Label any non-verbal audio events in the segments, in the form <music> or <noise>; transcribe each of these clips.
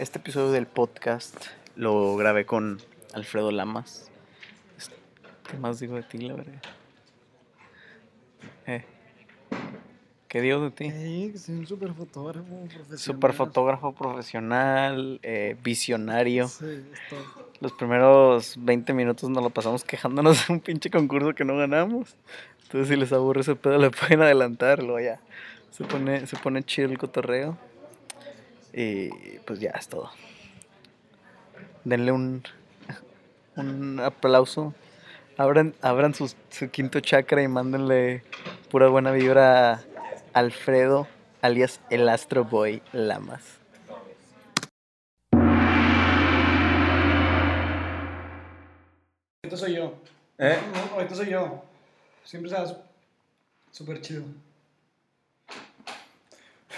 Este episodio del podcast lo grabé con Alfredo Lamas. ¿Qué más digo de ti, la verdad? Eh. ¿Qué digo de ti? Sí, soy un super fotógrafo profesional. Super fotógrafo profesional, eh, visionario. Sí. Los primeros 20 minutos nos lo pasamos quejándonos de un pinche concurso que no ganamos. Entonces, si les aburre ese pedo, le pueden adelantar. Luego ya se pone, se pone chido el cotorreo. Y pues ya es todo. Denle un, un aplauso. Abran, abran su quinto chakra y mándenle pura buena vibra a Alfredo, alias el Astro Boy Lamas. Ahorita soy yo. ¿Eh? No, ahorita soy yo. Siempre se súper chido.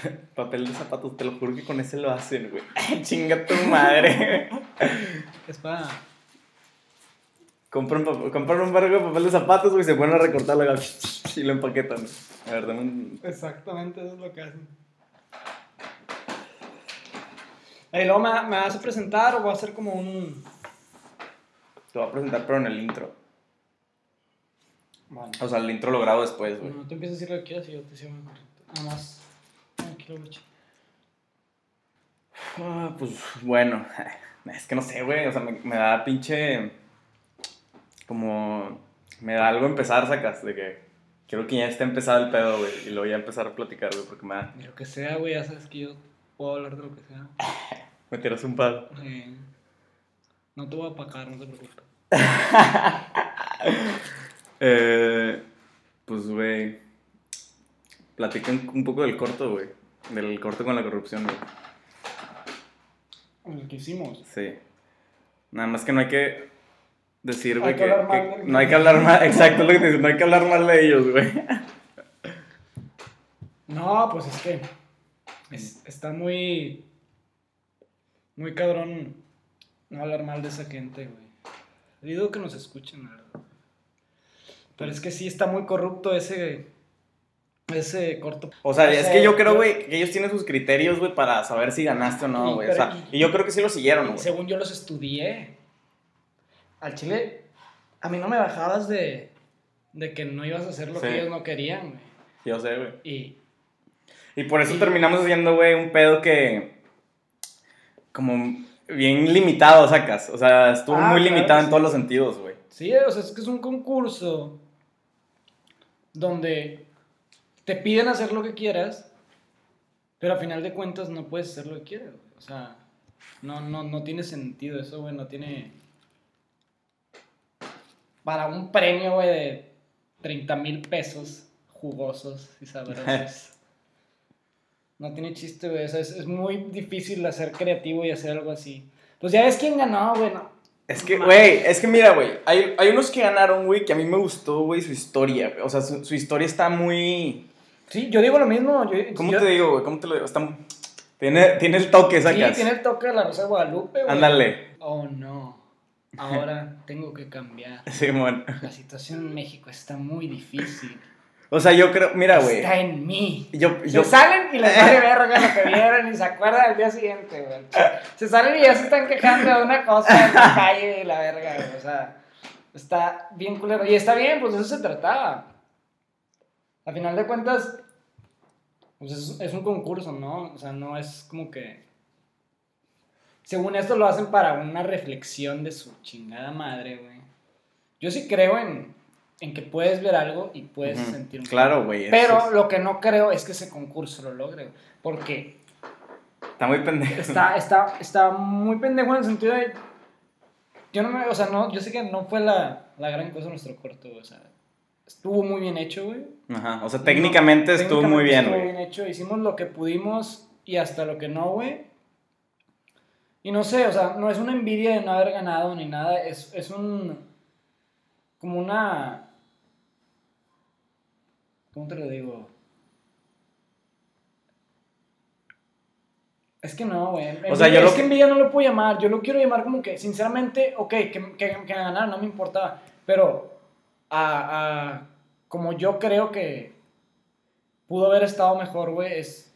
<laughs> Papel de zapatos, te lo juro que con ese lo hacen, güey. <laughs> Chinga tu madre. Es para. compran, un barco de papel de zapatos, güey, se ponen a recortarlo <laughs> y lo empaquetan. A ver, dame un... Exactamente, eso es lo que hacen. Y luego me, me vas a presentar o voy a hacer como un. Te voy a presentar, pero en el intro. Bueno. O sea, el intro lo grabo después, güey. No te empieces a decir lo que quieras y yo te sigo muy correcto. Nada más. Ah, pues, bueno. <laughs> Es que no sé, güey. O sea, me, me da pinche... Como... Me da algo empezar, sacas, de que... Quiero que ya esté empezado el pedo, güey. Y luego ya empezar a platicar, güey, porque me da... De lo que sea, güey, ya sabes que yo puedo hablar de lo que sea. <laughs> Me tiras un palo. Eh, no te voy a apacar, no te preocupes. <laughs> Eh, pues, güey. Platican un poco del corto, güey. Del corto con la corrupción, güey. El que hicimos. Sí. Nada más que no hay que decir, güey, que no hay que hablar mal. Exacto, lo que te digo, no hay que hablar mal de ellos, güey. No, pues es que es- está muy. Muy cabrón no hablar mal de esa gente, güey. Digo que nos escuchen, la verdad. Pero es que sí está muy corrupto ese. Ese corto. O sea, es que yo creo, güey, que ellos tienen sus criterios, güey, para saber si ganaste o no, güey. O pero- sea, y yo creo que sí lo siguieron, güey. Según yo los estudié. Al chile, a mí no me bajabas de. De que no ibas a hacer lo Sí. que ellos no querían, güey. Yo sé, güey. Y. Y por eso terminamos haciendo, güey, un pedo que. Como bien limitado, sacas. O sea, estuvo Ah, muy claro, limitado en sí. todos los sentidos, güey. Sí, o sea, es que es un concurso donde te piden hacer lo que quieras, pero a final de cuentas no puedes hacer lo que quieras. güey. O sea, no, no, no tiene sentido eso, güey, no tiene... Para un premio, güey, de 30 mil pesos jugosos y sabrosos. <laughs> No tiene chiste, güey. O sea, es, es muy difícil hacer creativo y hacer algo así. Pues ya ves quién ganó, güey. no. Es que, güey, es que mira, güey, hay, hay unos que ganaron, güey, que a mí me gustó, güey, su historia. O sea, su, su historia está muy... Sí, yo digo lo mismo. Yo, ¿Cómo yo- te digo, güey? ¿Cómo te lo digo? Está... Tiene, tiene el toque, Sí, sacas. tiene el toque de la Rosa de Guadalupe, güey. Ándale. Oh, no. Ahora <laughs> tengo que cambiar. Simón. La situación en México está muy difícil. O sea, yo creo, mira, güey. Está en mí. Yo, Se salen y les vale <laughs> verga lo que vieron y se acuerdan al día siguiente, güey. Se salen y ya se están quejando de una cosa en la calle y la verga, güey. O sea, está bien culero. Y está bien, pues de eso se trataba. A final de cuentas, pues es, es un concurso, ¿no? O sea, no es como que... Según esto lo hacen para una reflexión de su chingada madre, güey. Yo sí creo en, en que puedes ver algo y puedes Ujú. sentir un Claro, güey. pero es- lo que no creo es que ese concurso lo logre, güey, porque Está muy pendejo. está, está, está muy pendejo en el sentido de... Yo no me... O sea, no, yo sé que no fue la, la gran cosa nuestro corto, güey, o sea... Estuvo muy bien hecho, güey. Ajá. O sea, técnicamente estuvo muy Técnicamente bien, Estuvo güey. bien hecho. Hicimos lo que pudimos y hasta lo que no, güey. Y no sé, o sea, no es una envidia de no haber ganado ni nada. Es, es un... Como una... ¿Cómo te lo digo? Es que no, güey. O sea, yo es lo- que envidia no lo puedo llamar. Yo lo quiero llamar como que, sinceramente, ok, que, que, que ganaron, no me importaba. Pero, a, a- como yo creo que pudo haber estado mejor, güey, es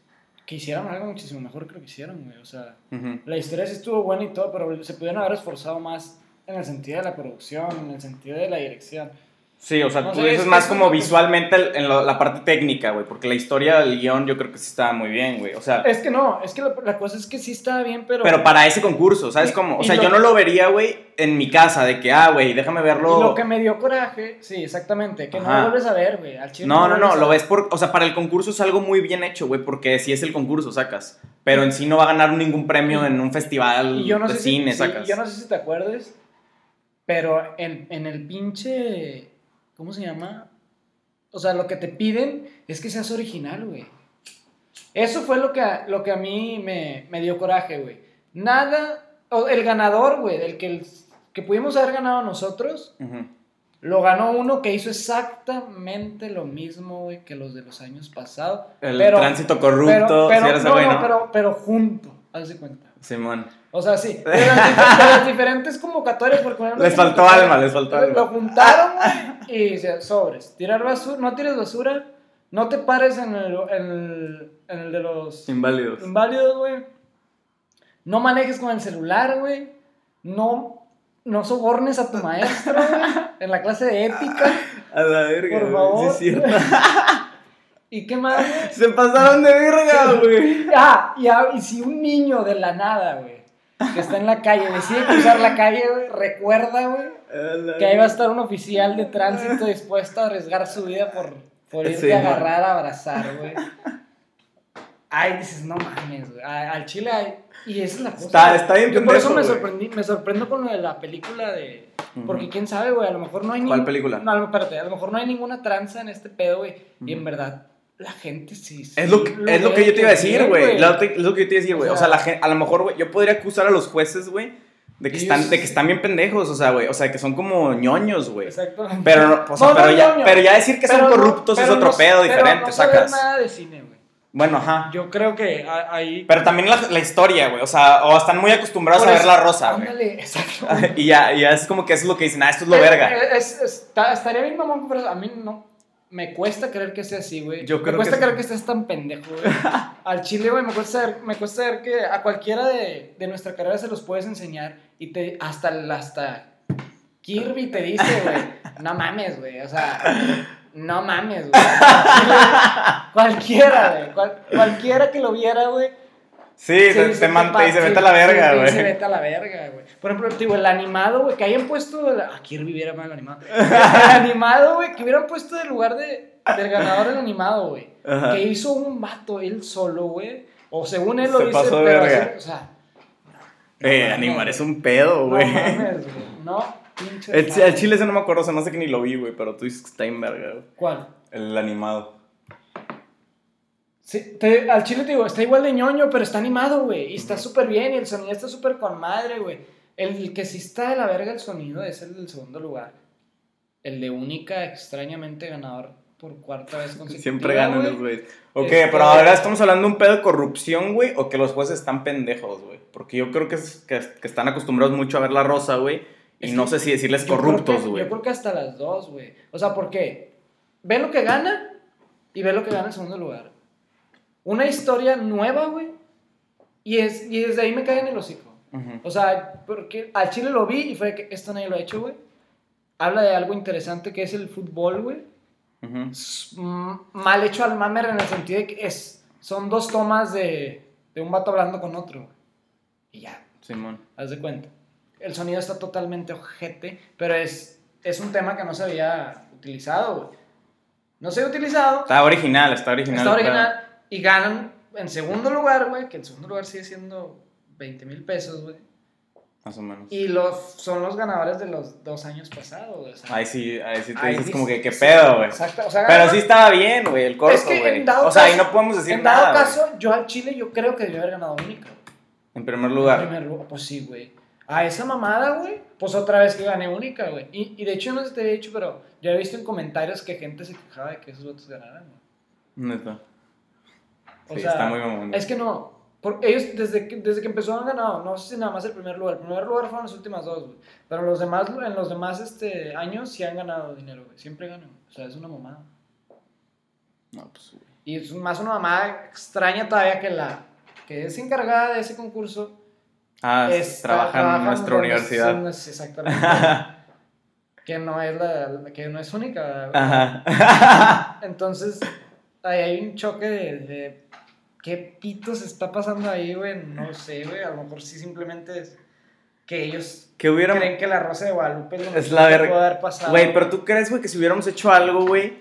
que hicieron algo muchísimo mejor que lo que hicieron, güey. O sea, la historia sí estuvo buena y todo, pero se pudieron haber esforzado más en el sentido de la producción, en el sentido de la dirección. Sí, o sea, No tú sé, dices es- más es como visualmente el- en la parte técnica, güey, porque la historia del guion yo creo que sí estaba muy bien, güey. O sea, Es que no, es que la, la cosa es que sí estaba bien, pero... pero para ese concurso, ¿sabes cómo? O sea, yo no lo vería, güey, en mi casa, de que, ah, güey, déjame Y verlo. lo que me dio coraje, sí, exactamente, que no lo vuelves a ver, güey. al chile No, no, no, lo ves por. O sea, para el concurso es algo muy bien hecho, güey, porque si es el concurso, sacas. Pero en sí no va a ganar ningún premio en un festival Y yo no de sé cine, si, sí, sacas. yo no sé si te acuerdes, pero en, en el pinche, ¿cómo se llama? O sea, lo que te piden es que seas original, güey. Eso fue lo que, a- lo que a mí me, me dio coraje, güey. Nada, o el ganador, güey, del que, el- que pudimos haber ganado nosotros, lo ganó uno que hizo exactamente lo mismo, güey, que los de los años pasados. El Pero- tránsito corrupto, pero, si ¿no? pero, pero junto, haz de cuenta. Simón. O sea, sí. De las, dif- <laughs> de las diferentes convocatorias, porque no Les faltó alma, les faltó Lo alma. juntaron, güey, y dice, sobres. Tirar basura, no tires basura, no te pares en el, en el, en el de los Inválidos. inválidos, güey. No manejes con el celular, güey. No, no sobornes a tu maestro, güey, en la clase de ética. <laughs> A la verga, Por favor. Sí, es cierto. <laughs> ¿Y qué más, güey? <laughs> Se pasaron de verga, güey. <laughs> Ah, y, a- y si un niño de la nada, güey, que está en la calle, decide cruzar la calle, güey, recuerda, güey, que ahí va a estar un oficial de tránsito dispuesto a arriesgar su vida por, por irte Sí, a agarrar, a abrazar, güey. Ay, dices, no mames, güey. Al chile hay. Y esa es la cosa. Está- está bien Yo por eso me sorprendí, me sorprendo con lo de la película de. Porque quién sabe, güey, a lo mejor no hay ¿Cuál película? No, espérate, a lo mejor no hay ninguna tranza en este pedo, güey. Y en verdad, la gente sí. sí Es lo, que, es lo que yo te iba a decir, güey. Es lo que yo te iba a decir, güey. O sea, la gen- a lo mejor, güey, yo podría acusar a los jueces, güey, de que, Ellos- están, de que están bien pendejos, o sea, güey. O sea, que son como ñoños, güey. Exactamente. Pero, no, o sea, <laughs> No, no, pero, ya, ñoño. pero ya decir que son Pero no- corruptos es pero otro pedo pero diferente, no saber sacas. nada de cine, güey. Bueno, ajá. Yo creo que ahí. Pero también la, la historia, güey. O sea, o están muy acostumbrados a ver la rosa, güey. Ándale, exacto. <laughs> Y ya, y ya es como que eso es lo que dicen, ah, esto es lo verga. eh, es- está- estaría bien, mamón, pero a mí no. Me cuesta creer que sea así, güey. Yo creo me cuesta que creer sí. que estés tan pendejo, güey. <laughs> Al chile, güey, me cuesta ver, me cuesta ver que a cualquiera de, de nuestra carrera se los puedes enseñar y te hasta hasta Kirby te dice, güey, no mames, güey, o sea, no mames, güey. <laughs> cualquiera, güey, cual- cualquiera que lo viera, güey, Sí, man- pa- te dice, sí, vete a la verga, güey. dice, vete a la verga, güey. Por ejemplo, digo, el animado, güey, que hayan puesto. el- Ah, hubiera mal el animado. <laughs> El animado, güey, que hubieran puesto del lugar de, del ganador el animado, güey. Que hizo un vato él solo, güey. O según él lo Se dice, pasó de pero verga. así, o sea. Eh, mames, animar es un pedo, No güey. mames, güey. No, pinche. El, chile ese no me acuerdo, se me hace que ni lo vi, güey, pero tú dices que está en verga, güey. ¿Cuál? El animado. Sí, te- al chile te digo, está igual de ñoño, pero está animado, güey. Y está súper bien, y el sonido está súper con madre, güey. El que sí está de la verga el sonido es el del segundo lugar. El de única, extrañamente ganador por cuarta vez <laughs> consecutiva. Siempre ganan los güeyes. Ok, Este- pero ahora estamos hablando de un pedo de corrupción, güey, o que los jueces están pendejos, güey. Porque yo creo que, es- que, que están acostumbrados mucho a ver la rosa, güey. Y Es no que sé si decirles corruptos, güey. Yo creo que hasta las dos, güey. O sea, ¿por qué? Ve lo que gana y ve lo que gana en segundo lugar. Una historia nueva, güey. Y, es, y desde ahí me cae en el hocico. Ujú. O sea, porque al Chile lo vi y fue que esto nadie lo ha hecho, güey. Habla de algo interesante que es el fútbol, güey. Es, mm, Mal hecho al mamer en el sentido de que es, son dos tomas de, de un vato hablando con otro. güey. Y ya, Simón. haz de cuenta. El sonido está totalmente ojete, pero es, es un tema que no se había utilizado, güey. No se había utilizado, Está original, está original. está pedo. Y ganan en segundo lugar, güey, que en segundo lugar sigue siendo 20 mil pesos, güey. Más o menos. Y los, son los ganadores de los dos años pasados, güey. Ahí sí, ahí sí te ahí dices dice- como que qué sí, pedo, güey. Exacto, o sea, Pero sí estaba bien, güey, el corto, Es que güey. en O sea, ahí no podemos decir En dado nada, caso, yo al Chile yo creo que debió haber ganado única. En primer En lugar. primer lugar, pues sí, güey. A esa mamada, güey, pues otra vez que gané única, güey. Y, y de hecho, no sé si te había dicho, pero yo he visto en comentarios que gente se quejaba de que esos votos ganaran, güey. Neta. O Sí, sea, está muy mamón. Es que no. por- ellos desde que, desde que empezó han ganado, no sé si nada más el primer lugar. El primer lugar fueron las últimas dos. Pero los demás, en los demás este, años sí han ganado dinero, güey. Siempre ganan. O sea, es una mamada. No, pues, güey. Y es más una mamá extraña todavía que la que es encargada de ese concurso. Ah, está- trabaja en nuestra donde universidad. es- Exactamente. <laughs> que no es la, que no es única. Ajá. Entonces, ahí hay un choque de, de qué pitos está pasando ahí, güey. No sé, güey. A lo mejor sí simplemente es que ellos que hubiera... creen que la Rosa de Guadalupe lo Es la verga. haber pasado. Güey, pero tú crees, güey, que si hubiéramos hecho algo, güey,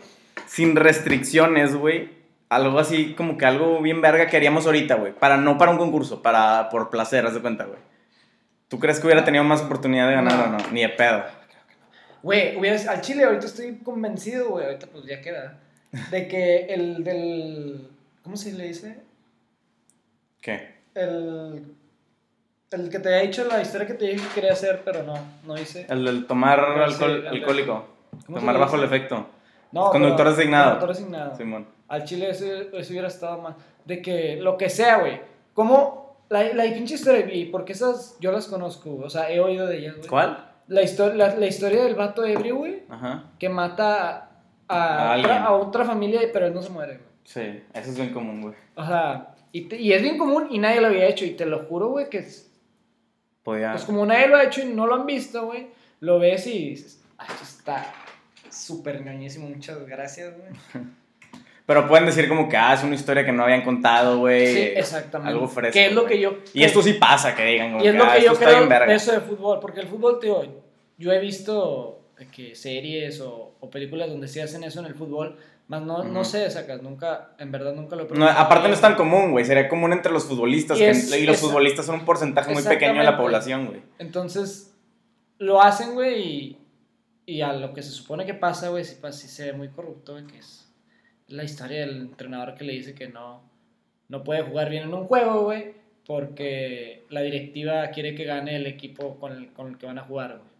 sin restricciones, güey, algo así como que algo bien verga que haríamos ahorita, güey, para no para un concurso, para por placer, haz de cuenta, güey. ¿Tú crees que hubiera tenido más oportunidad de ganar No. o no? Ni de pedo. Güey, al Chile ahorita estoy convencido, güey. Ahorita pues ya queda. De que el del. ¿Cómo se le dice? ¿Qué? El. El que te había dicho la historia que te dije que quería hacer, pero no, no hice. El del tomar Sí, alcohol, el de- alcohólico. ¿Cómo se Tomar bajo el efecto. No, Conductor pero- designado. Conductor designado. Simón. Al chile eso, eso hubiera estado mal. De que lo que sea, güey. Como la, la pinche historia, y porque esas yo las conozco. O sea, he oído de ellas, güey. ¿Cuál? La, histo- la, la historia del vato ebrio, güey, Ajá. que mata a, A otra, a otra familia, pero él no se muere, güey. Sí, eso es bien común, güey. O sea, y, te- y es bien común y nadie lo había hecho. Y te lo juro, güey, que es, Podía... pues como nadie lo ha hecho y no lo han visto, güey, lo ves y dices, ah, esto está súper ñoñísimo, muchas gracias, güey. <laughs> Pero pueden decir como que, ah, es una historia que no habían contado, güey. Sí, exactamente. Algo fresco. Que es lo güey. que yo... Y esto sí pasa, que digan como Y es lo ah, que yo creo de eso de fútbol, porque el fútbol, tío, yo he visto que series o, o películas donde se hacen eso en el fútbol, más no, no sé, sacas, nunca, en verdad nunca lo he No, aparte no es tan común, güey. Sería común entre los futbolistas. Y que- es- y los esa- futbolistas son un porcentaje muy pequeño de la población, güey. Entonces, lo hacen, güey, y, y a lo que se supone que pasa, güey, sí, sí se ve muy corrupto, güey, que es la historia del entrenador que le dice que no, no puede jugar bien en un juego, güey, porque la directiva quiere que gane el equipo con el, con el que van a jugar, güey.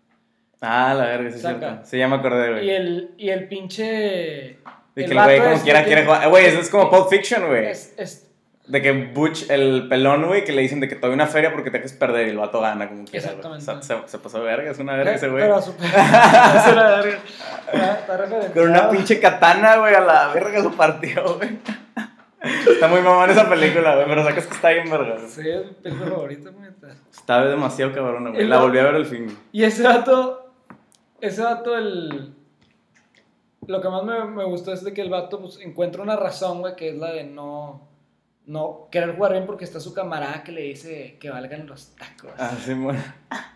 Ah, la verga, sí es Saca. cierto. Sí, ya me acordé, Y güey. el, y el pinche... De que el güey como ese quiera que- quiere jugar. Eh, Güey, eso es como Pulp Fiction, güey. Es, es- De que Butch, el pelón, güey, que le dicen de que te doy una feria porque te dejes perder y el vato gana como quiera, güey. O sea, Exactamente. se, se pasó de verga, es una verga ese güey. Pero súper... <laughs> es una verga. Está-. Con una pinche katana, güey, a la verga lo partió, güey. Está muy mamón esa película, güey, pero sacas que está bien verga. Sí, es mi película favorita, güey. Está demasiado cabrona, güey. La volví a ver al fin. Y ese vato, ese vato, el... Lo que más me, me gustó es de que el vato pues, encuentra una razón, güey, que es la de no, no querer jugar bien porque está su camarada que le dice que valgan los tacos. Ah, sí, bueno. <laughs>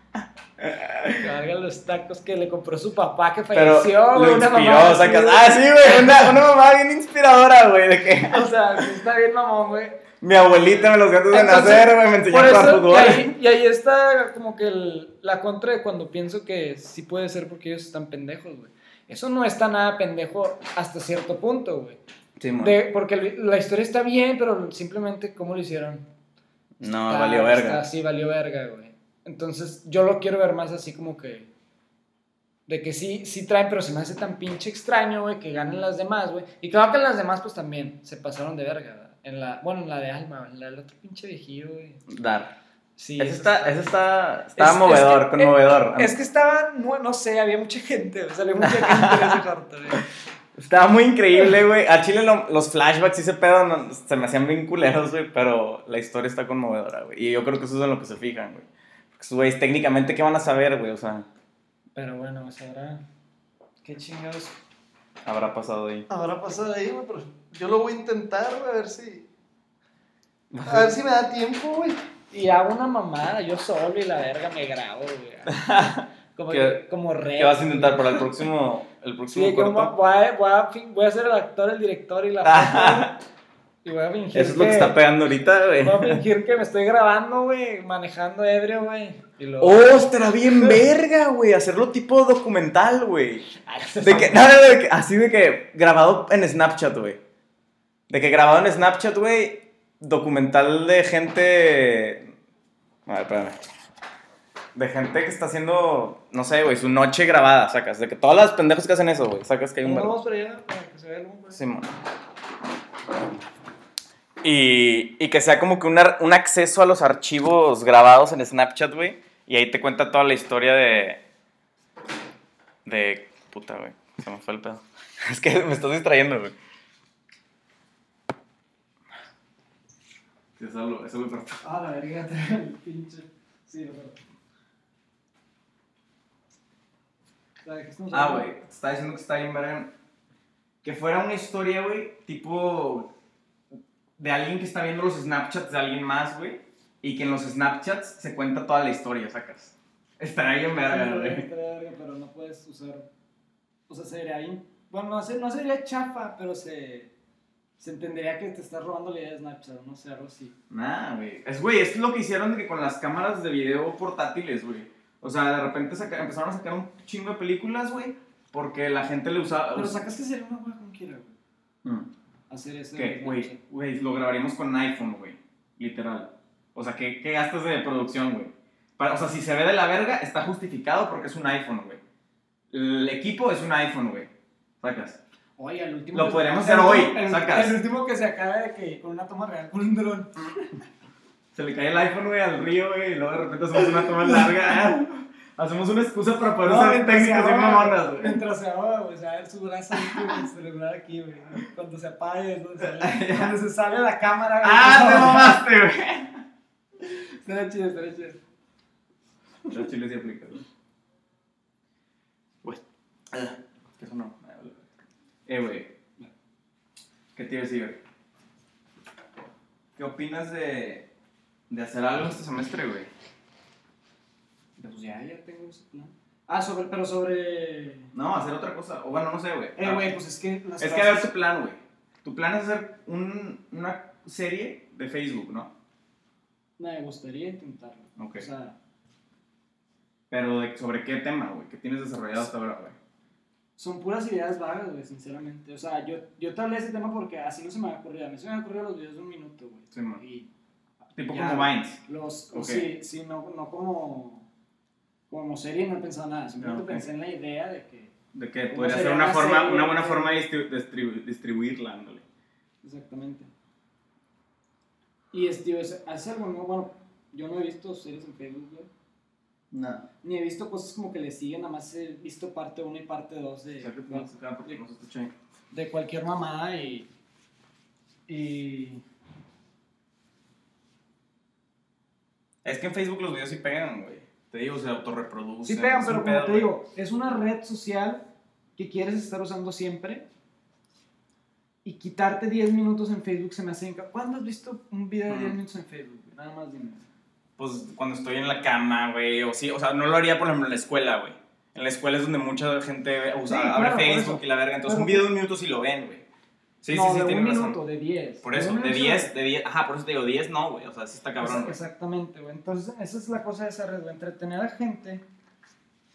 Valgan los tacos que le compró su papá que falleció, güey. una inspiró, mamá sacas. Ah, sí, güey, una, una mamá bien inspiradora, güey, de que O sea, sí está bien mamón, güey. mi abuelita me los gatos de nacer, güey, me enseñó a jugar fútbol. y ahí, y ahí está como que el- la contra de cuando pienso que sí puede ser porque ellos están pendejos, güey. Eso no está nada pendejo hasta cierto punto, güey. Sí. De- porque la historia está bien, pero simplemente cómo lo hicieron. No, Está- valió verga. está- sí, valió verga, güey. Entonces, yo lo quiero ver más así como que... De que sí, sí traen, pero se me hace tan pinche extraño, güey, que ganen las demás, güey. Y claro que en las demás, pues también se pasaron de verga, ¿verdad? En la, bueno, en la de Alma, en la del otro pinche viejillo, güey. Dar. Sí, eso está, ese está, está Es- movedor, es que- conmovedor. Es que estaba, no, no sé, había mucha gente, güey, salió mucha gente en ese <laughs> corto, güey. Estaba muy increíble, güey. A Chile lo- los flashbacks y ese pedo no- se me hacían bien culeros, güey, pero la historia está conmovedora, güey. Y yo creo que eso es en lo que se fijan, güey. Porque esos güeyes técnicamente, ¿qué van a saber, güey? O sea, Pero bueno, o sea, ahora, qué chingados habrá pasado ahí. Habrá pasado ahí, güey, pero yo lo voy a intentar, güey, a ver si. A <laughs> ver si me da tiempo, güey. Y hago una mamada, yo solo y la verga me grabo, güey. <laughs> Como, ¿Qué- que- como re. ¿Qué vas a intentar para el próximo, el próximo Sí, como corto? voy a, voy, a, voy a ser el actor, el director y la <laughs> foto, güey. Y voy a fingir Eso es lo que está pegando ahorita, güey. Voy a fingir que me estoy grabando, güey, manejando ebrio, güey. Oh, estará bien verga, güey. Hacerlo tipo documental, güey. Se De que, no, de que- así de que grabado en Snapchat, güey. De que grabado en Snapchat, güey, documental de gente. A ver, espérame. De gente que está haciendo, no sé, güey, su noche grabada, sacas. De que todas las pendejos que hacen eso, güey, sacas que hay un vamos para allá para que se vea el humo, güey. Y, y que sea como que una- un acceso a los archivos grabados en Snapchat, güey. Y ahí te cuenta toda la historia de. De. Puta, güey. Se me fue el pedo. <laughs> Es que me estás distrayendo, güey. Eso lo, eso lo. Ah, la verga, <laughs> el pinche. Sí, lo corto. ¿De qué estamos Ah, güey, te estaba diciendo que está bien verga. Que fuera una historia, güey, tipo de alguien que está viendo los Snapchats de alguien más, güey. Y que en los Snapchats se cuenta toda la historia, sacas. Estaría bien verga, güey. estaría verga, pero no puedes usar. O sea, sería bien. Bueno, no sería chafa, pero se. Se entendería que te estás robando la idea de Snapchat, no sé, algo así. Nah, güey. Es, güey, es lo que hicieron de que con las cámaras de video portátiles, güey. O sea, de repente saca- empezaron a sacar un chingo de películas, güey. Porque la gente le usaba. Pero sacas que sería una hueá como quiera, güey. Mm. Hacer eso. ¿Qué? de Güey, güey, lo grabaríamos con iPhone, güey. Literal. O sea, ¿qué, qué gastas de producción, güey? O sea, si se ve de la verga, está justificado porque es un iPhone, güey. El equipo es un iPhone, güey. Sacas. Oye, el último. Lo que- podríamos hacer hoy, El, sacas. el último que se acaba de que con una toma real, con un dron. Se le cae el iPhone, güey, al río, güey, y luego de repente hacemos una toma larga. Hacemos una excusa para poder usar mientras se técnicas ahoga, mamonas, güey. Mientras se ahoga, güey, su brazo ahí, güey, su celular aquí, güey. Cuando se apague, <laughs> donde se sale la cámara, güey. ¡Ah, te <laughs> mamaste, güey! Estaría chido, estaría chido. Los chiles sí aplican, güey. Ah, ¿Qué eso no? Eh, güey. ¿Qué te iba a decir, güey? ¿Qué opinas de, de hacer algo este semestre, güey? Pues ya, ya tengo ese plan. Ah, sobre, pero sobre... No, hacer otra cosa. O bueno, no sé, güey. Eh, güey, pues es que las Es que a ver tu plan, güey. Tu plan es hacer un, una serie de Facebook, ¿no? Me gustaría intentarlo. Ok. O sea, Pero de- sobre qué tema, güey, que tienes desarrollado hasta ahora, güey. son puras ideas vagas, güey, sinceramente. O sea, yo, yo te hablé de ese tema porque así no se me había ocurrido. A mí se me había ocurrido los videos de un minuto, güey. Sí, man. Y Tipo Ya, como Vines. los... Ok. Sí, sí, no, no como... Como serie no he pensado nada. Simplemente Ah, ok. pensé en la idea de que... De que ¿Cómo podría ser una, forma, serie, una buena güey? forma de distribu- distribu- distribuirla, ándale. Exactamente. Y es, tío, es- hace algo nuevo. Bueno, yo no he visto series en Facebook, güey. Nada. Ni he visto cosas como que le siguen, nada más he visto parte 1 y parte 2 de, porque no ahí. de cualquier mamada y. Y. Es que en Facebook los videos sí pegan, güey. Te digo, se autorreproducen. Sí pegan, pero como te digo, es una red social que quieres estar usando siempre. Y quitarte 10 minutos en Facebook se me hace. ¿Cuándo has visto un video de 10 Mm. minutos en Facebook? Nada más dime. Pues cuando estoy en la cama, güey. O sí, o sea, no lo haría, por ejemplo, en la escuela, güey. En la escuela es donde mucha gente usa, Sí, abre claro, Facebook y la verga. Entonces Pero- un video de un minuto sí lo ven, güey. Sí, no, sí, sí, de un tienes razón. minuto, de 10. Por eso, un de minuto 10, de 10, ajá, por eso te digo, 10 no, güey. O sea, sí está cabrón, güey. Exactamente, güey. Entonces, esa es la cosa de esa red, güey. Entretener a gente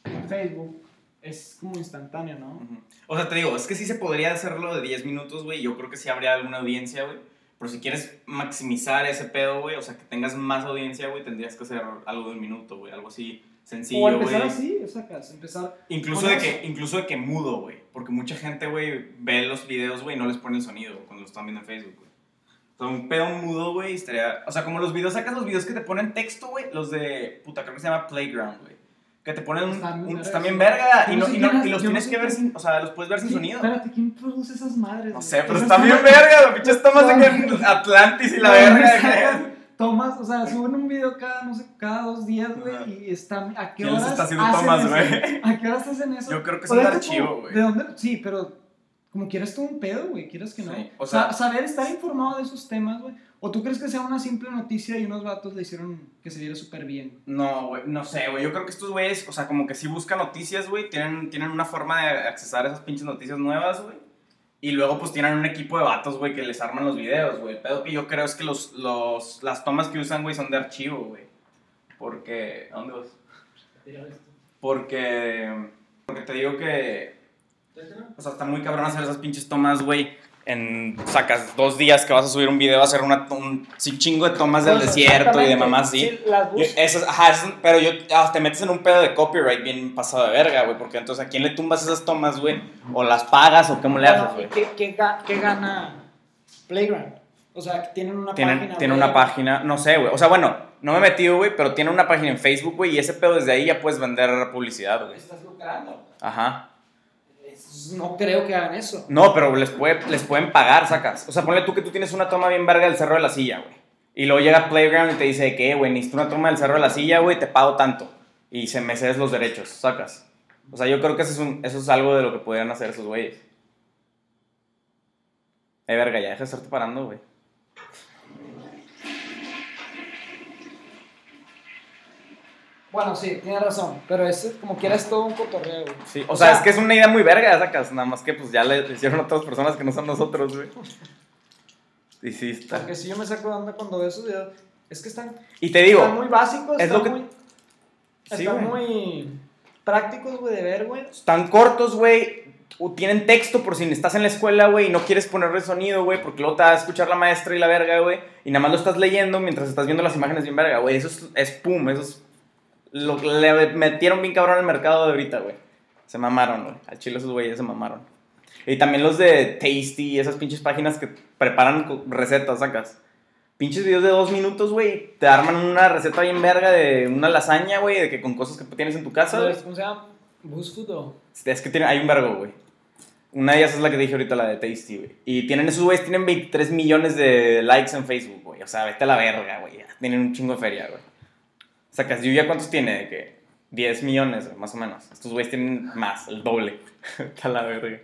en Facebook es como instantáneo, ¿no? Ujú. O sea, te digo, es que sí se podría hacerlo de 10 minutos, güey. Yo creo que sí habría alguna audiencia, güey. Pero si quieres maximizar ese pedo, güey, o sea, que tengas más audiencia, güey, tendrías que hacer algo de un minuto, güey. Algo así o sencillo, empezar güey. así, o sacas, empezar... Incluso de, que, incluso de que mudo, güey. Porque mucha gente, güey, ve los videos, güey, y no les pone el sonido güey, cuando lo están viendo en Facebook, güey. O sea, un pedo mudo, güey, estaría... O sea, como los videos, sacas los videos que te ponen texto, güey. Los de... Puta, creo que se llama Playground, güey. Que te ponen un... Están bien un- vergas, están bien sí. verga. Y, no y, no- y los no tienes sé que ver sin... O sea, los puedes ver sin ¿Quién- sonido. Espérate, ¿quién produce esas madres? No güey? sé, pero está bien verga. Los pinches tomas de que Atlantis y la verga. Tomas, o sea, suben un video cada, no sé, cada dos días, güey, y están, ¿a qué ¿Quién les horas está haciendo hacen tomas, güey? ¿A qué horas hacen eso? Yo creo que es un archivo, güey. ¿De dónde? Sí, pero como quieras todo un pedo, güey, quieras que no. Sí, o sea, saber estar informado de esos temas, güey. ¿O tú crees que sea una simple noticia y unos vatos le hicieron que se viera súper bien? No, güey, no sé, güey. Yo creo que estos güeyes, o sea, como que sí buscan noticias, güey. Tienen, tienen una forma de accesar esas pinches noticias nuevas, güey. Y luego, pues, tienen un equipo de vatos, güey, que les arman los videos, güey. El pedo que yo creo es que los, los, las tomas que usan, güey, son de archivo, güey. Porque... ¿A dónde vas? Porque... Porque te digo que... O sea, está muy cabrón hacer esas pinches tomas, güey. En, sacas dos días que vas a subir un video, a hacer una, un sí, chingo de tomas del Pues, desierto y de mamás así. Sí, las Yo- bus- esas, ajá, esas- pero yo, ah, te metes en un pedo de copyright bien pasado de verga, güey, porque entonces a quién le tumbas esas tomas, güey, o las pagas o cómo le Bueno, haces, güey. ¿qué, qué, qué gana Playground? O sea, tienen una Tienen, página. tienen una página, no sé, güey, o sea, bueno, no me he metido, güey, pero tiene una página en Facebook, güey, y ese pedo desde ahí ya puedes vender publicidad, güey. Estás lucrando. Ajá. Es- No creo que hagan eso. No, pero les, puede, les pueden pagar, sacas. O sea, ponle tú que tú tienes una toma bien verga del Cerro de la Silla, güey. Y luego llega Playground y te dice que, güey, necesito una toma del cerro de la silla, güey, te pago tanto. Y se me cedes los derechos, sacas. O sea, yo creo que eso es, un- eso es algo de lo que podrían hacer esos güeyes. Eh, verga, ya deja de estarte parando, güey. Bueno, sí, tienes razón. Pero ese, como quiera, es todo un cotorreo, güey. Sí, o, O sea, sea- es que es una idea muy verga, sacas. Nada más que pues ya le le hicieron a otras personas que no son nosotros, güey. Y sí, está. Porque si yo me saco de onda cuando veo esos videos, es que están, Y te digo, están muy básicos, es están, lo que- muy, Sí, están güey. muy prácticos, güey, de ver, güey. están cortos, güey. o Tienen texto por si estás en la escuela, güey, y no quieres ponerle sonido, güey, porque luego te va a escuchar la maestra y la verga, güey, y nada más lo estás leyendo mientras estás viendo las imágenes bien verga, güey. Eso es, es pum, eso es lo le metieron bien cabrón al mercado de ahorita, güey. Se mamaron, güey. Al chile esos güeyes se mamaron. Y también los de Tasty esas pinches páginas que preparan recetas, sacas. Pinches videos de dos minutos, güey. Te arman una receta bien verga de una lasaña, güey, de que con cosas que tienes en tu casa, güey. ¿Sabes ¿Cómo se llama? BuzzFood o... Es que tiene, hay un vergo, güey. Una de ellas es la que dije ahorita, la de Tasty, güey. Y tienen esos güeyes, tienen 23 millones de likes en Facebook, güey. O sea, vete a la verga, güey. Tienen un chingo de feria, güey. Sacas, ¿Lluvia cuántos tiene? De que 10 millones, más o menos. Estos güeyes tienen más, el doble. <laughs> La verga.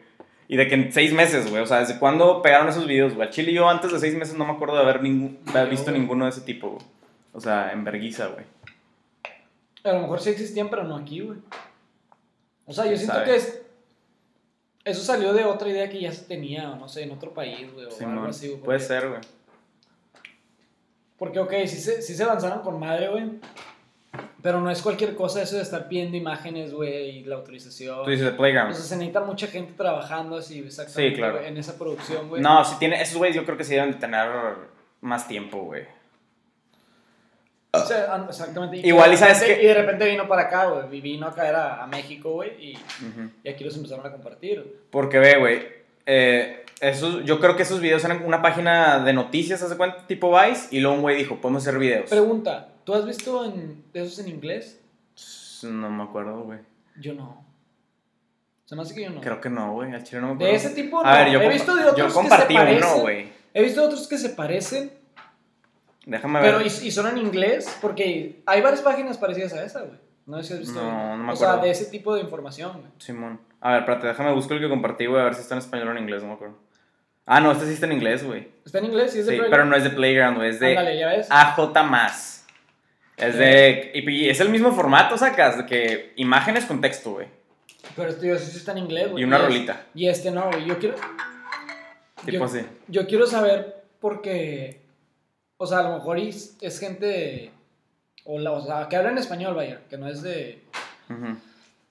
Y de que en 6 meses, güey. O sea, ¿desde cuándo pegaron esos videos, güey? Chile yo antes de 6 meses no me acuerdo de haber, ningún, de haber visto ninguno de ese tipo, güey. O sea, en verguiza, güey. A lo mejor sí existían, pero no aquí, güey. O sea, yo siento Sabe. que es... Eso salió de otra idea que ya se tenía, o no sé, en otro país, güey, o algo Simón. así, güey. Puede ser, güey. Porque, ok, sí se, sí se lanzaron con madre, güey. Pero no es cualquier cosa eso de estar pidiendo imágenes, güey, y la autorización. Tú dices de O Playground. sea, se necesita mucha gente trabajando así, exactamente, Sí, claro. en esa producción, güey. No, si tiene, esos güeyes yo creo que sí deben de tener más tiempo, güey. O sea, exactamente. que Igual, y sabes que- Y de repente vino para acá, güey. y Vino a caer a, a México, güey. Y, y aquí los empezaron a compartir. Porque ve, güey. eh, esos- yo creo que esos videos eran una página de noticias, ¿hace cuenta? Tipo Vice. Y luego un güey dijo, podemos hacer videos. Pregunta, ¿tú has visto en, esos en inglés? No me acuerdo, güey. Yo no. Se me hace que yo no. Creo que no, güey. Al chile no me acuerdo. De ese tipo no. A ver, yo, He visto de otros yo que se compartí uno, parecen. güey. He visto otros que se parecen, Déjame ver. pero y, y son en inglés, porque hay varias páginas parecidas a esa, güey. No sé si has visto. No, no me O sea, acuerdo. de ese tipo de información, güey. Simón. A ver, espérate, déjame buscar el que compartí, güey, a ver si está en español o en inglés, no me acuerdo. Ah, no, este sí está en inglés, güey. Está en inglés y es de Sí, Playground. pero no es de Playground, güey, es de Ándale, ya ves. AJ. Es de. y- y es el mismo formato, sacas, de que imágenes con texto, güey. Pero este yo sí está en inglés, güey. Y una es- rolita. Y este no, güey. Yo quiero. Tipo yo, así. Yo quiero saber porque. O sea, a lo mejor es, es gente. O, la, o sea, que habla en español, vaya. Que no es de. Ujú.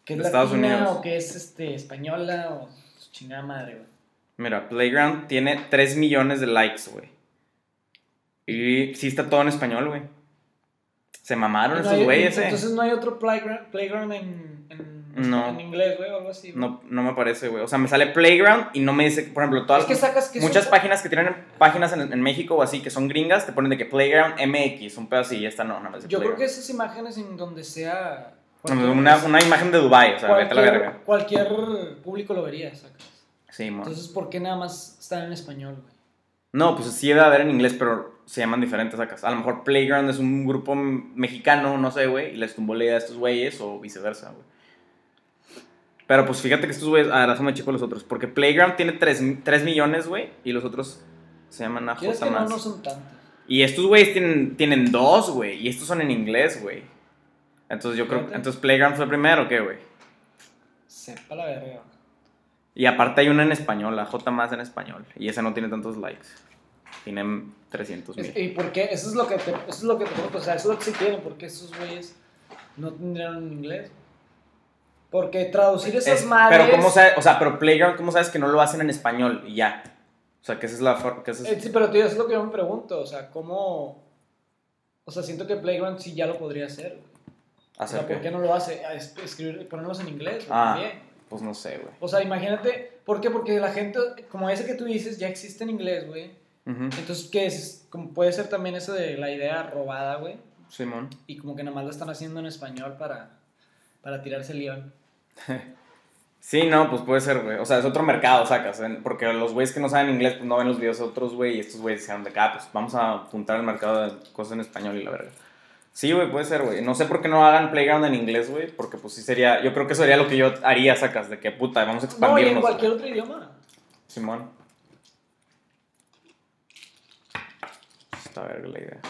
Que es De Estados Unidos. o que es este, española o su chingada madre, güey. Mira, Playground tiene 3 millones de likes, güey. Y sí está todo en español, güey. Se mamaron no esos hay- güeyes, eh. Entonces no hay otro playground, playground en, en, No. en inglés, güey, o algo así. güey. No, no me parece, güey. O sea, me sale Playground y no me dice, por ejemplo, todas Es que sacas que muchas son- páginas que tienen páginas en, en México o así que son gringas te ponen de que Playground MX, un pedo así, y esta no, nada más de Yo creo que esas imágenes en donde sea. Una, una imagen de Dubai, o sea, vete a la verga. cualquier, cualquier público lo vería, sacas. Sí, mon. Entonces, ¿por qué nada más están en español, güey? No, pues sí debe haber en inglés, pero se llaman diferentes acá. A lo mejor Playground es un grupo mexicano, no sé, güey, y les tumbó la idea a estos güeyes o viceversa, güey. Pero pues fíjate que estos güeyes, a ver, déjame checo los otros, porque Playground tiene 3, millones, güey, y los otros se llaman AJ ¿Quieres que no, más. no son tantos? Y estos güeyes tienen, tienen dos, güey, y estos son en inglés, güey. Entonces yo creo, Fíjate. entonces Playground fue primero, ¿qué, güey? Sepa la verga. Y aparte hay una en español, la J más en español, y esa no tiene tantos likes. Tienen 300 Es- mil. ¿Y por qué? Eso es lo que te, eso es lo que te pregunto. O sea, eso es lo que sí tienen. ¿Por qué esos güeyes no tendrían en inglés? Porque traducir esas Es- madres... Pero cómo sabes, o sea, pero Playground, ¿cómo sabes que no lo hacen en español y ya? O sea, que esa es la forma, es- Eh, sí, pero tío, eso es lo que yo me pregunto. O sea, ¿cómo...? O sea, siento que Playground sí ya lo podría hacer. güey. O hacer sea, ¿por qué? qué no lo hace? Escribir, ponerlos en inglés Ah. también. Pues no sé, güey. O sea, imagínate... ¿Por qué? Porque la gente, como ese que tú dices, ya existe en inglés, güey. Ujú. Entonces, ¿qué es? Como puede ser también eso de la idea robada, güey. Simón. Y como que nada más lo están haciendo en español para, para tirarse el león. <laughs> Sí, no, pues puede ser, güey. O sea, es otro mercado, sacas. Porque los güeyes que no saben inglés, pues no ven los videos de otros, güey. Y estos güeyes dijeron de acá, pues vamos a apuntar al mercado de cosas en español y la verga. Sí, güey, puede ser, güey. No sé por qué no hagan Playground en inglés, güey. Porque pues sí sería. Yo creo que eso sería lo que yo haría, sacas. De que puta, vamos a No, y expandirnos. en cualquier güey. otro idioma. Simón. Está verga la idea.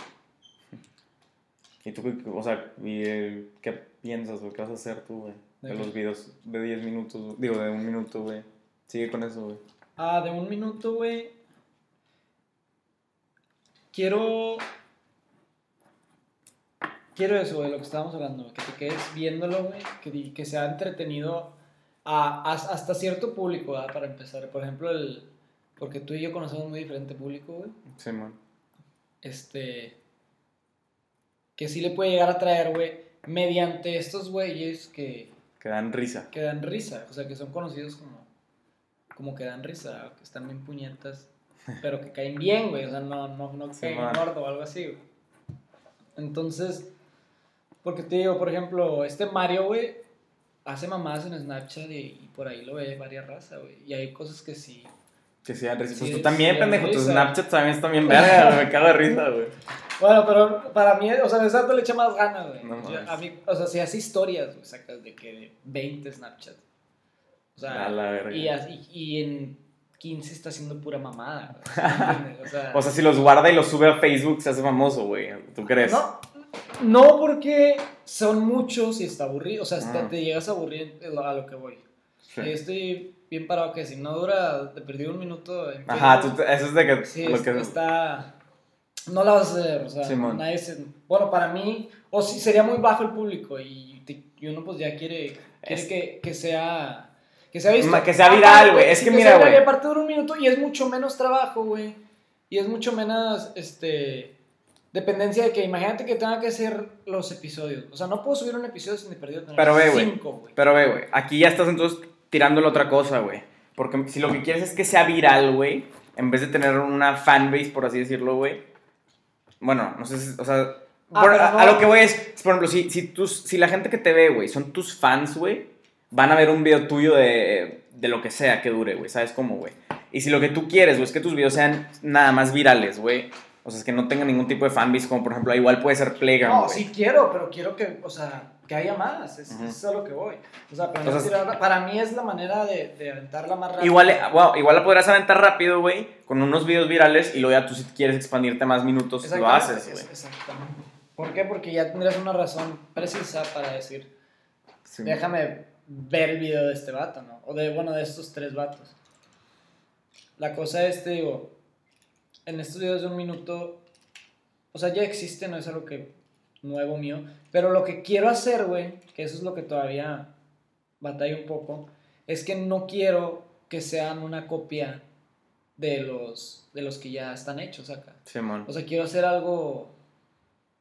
¿Y tú, o sea, qué piensas, güey? ¿Qué vas a hacer tú, güey? ¿De De los videos de 10 minutos, digo, de un minuto, güey. Sigue con eso, güey. Ah, de un minuto, güey. Quiero. Quiero eso, güey, lo que estábamos hablando, que te quedes viéndolo, güey, que, que sea entretenido a, a- hasta cierto público, ¿verdad? para empezar. Por ejemplo, el. Porque tú y yo conocemos muy diferente público, güey. Simón. Este. Que sí le puede llegar a traer, güey, mediante estos güeyes que, Que dan risa. que dan risa, o sea, que son conocidos como, como que dan risa, que están bien puñetas, <laughs> pero que caen bien, güey, o sea, no, no, no Sí, caen man. gordo o algo así, güey. Entonces, porque te digo, por ejemplo, este Mario, güey, hace mamadas en Snapchat y, y por ahí lo ve varias razas, güey, y hay cosas que sí. Que dan risa. Pues Sí, tú también, sí pendejo. Tus risa. Snapchats también están bien verga. Me cago de risa, güey. Bueno, pero para mí, o sea, Besato le echa más ganas, güey. No Yo- mames. a mí, o sea, si hace historias, güey, sacas de que de 20 Snapchat. O sea, A la verga. y, así- y en 15 está haciendo pura mamada, güey, ¿sí me entiendes? O sea, <laughs> O sea, si los guarda y los sube a Facebook, se hace famoso, güey. ¿Tú crees? no, no porque son muchos y está aburrido, o sea, hasta Ah. te llegas a aburrir a lo- que voy. Sí. Y estoy bien parado que si no dura, te perdí un minuto. en Ajá, tú, te- eso es de que. Sí, lo es- que está. No la vas a hacer, o sea, Simón. nadie se- Bueno, para mí, o si sería muy bajo el público y, te- y uno pues ya quiere, quiere Es- que, que sea. Que sea visto. Que sea viral, güey, es sí, que sea mira, güey. Aparte dura un minuto y es mucho menos trabajo, güey. Y es mucho menos, este. Dependencia de que, imagínate que tenga que hacer los episodios. O sea, no puedo subir un episodio sin de perdido tener Pero ve, cinco, güey. Pero ve, güey, aquí ya estás entonces tirándole otra cosa, güey. Porque si lo que quieres es que sea viral, güey, en vez de tener una fanbase, por así decirlo, güey. Bueno, no sé si, o sea, Ah, por- a, no- a lo que voy es, por ejemplo, si, si, tus, si la gente que te ve, güey, son tus fans, güey, van a ver un video tuyo de, de lo que sea que dure, güey, ¿sabes cómo, güey? Y si lo que tú quieres, güey, es que tus videos sean nada más virales, güey. O sea, es que no tengan ningún tipo de fanbase, como por ejemplo, igual puede ser Playground, No, güey. sí quiero, pero quiero que, o sea, que haya más. Es, Ujú. es a lo que voy. O sea, para, mí es la manera de, de aventarla más rápido. Igual, eh, wow, igual la podrás aventar rápido, güey, con unos videos virales y luego ya tú si quieres expandirte más minutos, lo haces, güey. Exactamente. ¿Por qué? Porque ya tendrías una razón precisa para decir, Sí. déjame ver el video de este vato, ¿no? O de, bueno, de estos tres vatos. La cosa es, te digo, en estos videos de un minuto, o sea, ya existe, no es algo que nuevo mío, pero lo que quiero hacer, güey, que eso es lo que todavía batalla un poco, es que no quiero que sean una copia de los, de los que ya están hechos acá. Simón. O sea, quiero hacer algo,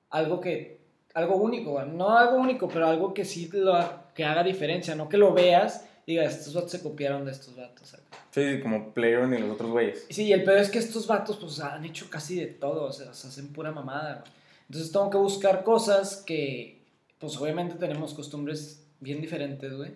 algo que, algo único, güey. no algo único, pero algo que sí lo, que haga diferencia, no que lo veas y digas, estos vatos se copiaron de estos vatos. acá". Sí, sí, como Playground y los otros güeyes. Sí, y el peor es que estos vatos pues han hecho casi de todo, o sea, se hacen pura mamada. güey. Entonces tengo que buscar cosas que, pues obviamente tenemos costumbres bien diferentes, güey,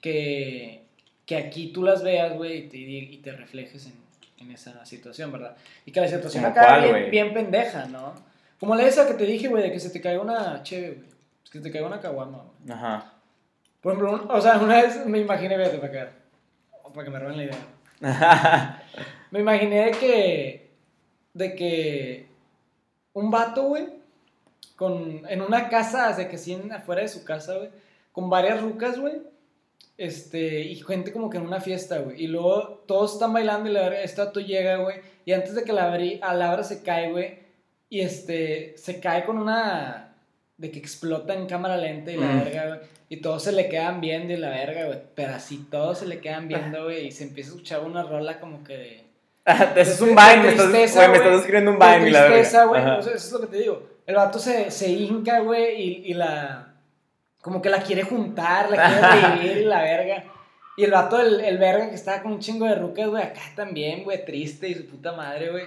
que, que aquí tú las veas, güey, y te, y te reflejes en, en esa situación, ¿verdad? Y que la situación ¿Como acá cuál, bien, bien pendeja, ¿no? Como la esa que te dije, güey, de que se te caiga una cheve, güey. Que se te caiga una caguama, güey. Ajá. Por ejemplo, o sea, una vez me imaginé, vete para acá, para que me roben la idea. <laughs> Me imaginé de que. De que. Un vato, güey. Con, en una casa, de que sí, afuera de su casa, güey. Con varias rucas, güey. Este, y gente como que en una fiesta, güey. Y luego todos están bailando y la verga, este vato llega, güey. Y antes de que la abrí, a la hora se cae, güey. Y este, se cae con una. De que explota en cámara lenta y la Mm. verga, güey. Y todos se le quedan viendo y la verga, güey. Pero así todos se le quedan viendo, <laughs> güey. Y se empieza a escuchar una rola como que de. <laughs> Es un Vine, me estás, güey, me estás escribiendo un Vine la tristeza, güey. Eso es lo que te digo. El vato se, se hinca, güey, y, y la. Como que la quiere juntar, la quiere <laughs> revivir y la verga. Y el vato, el, el verga que estaba con un chingo de rucas, güey, acá también, güey, triste y su puta madre, güey.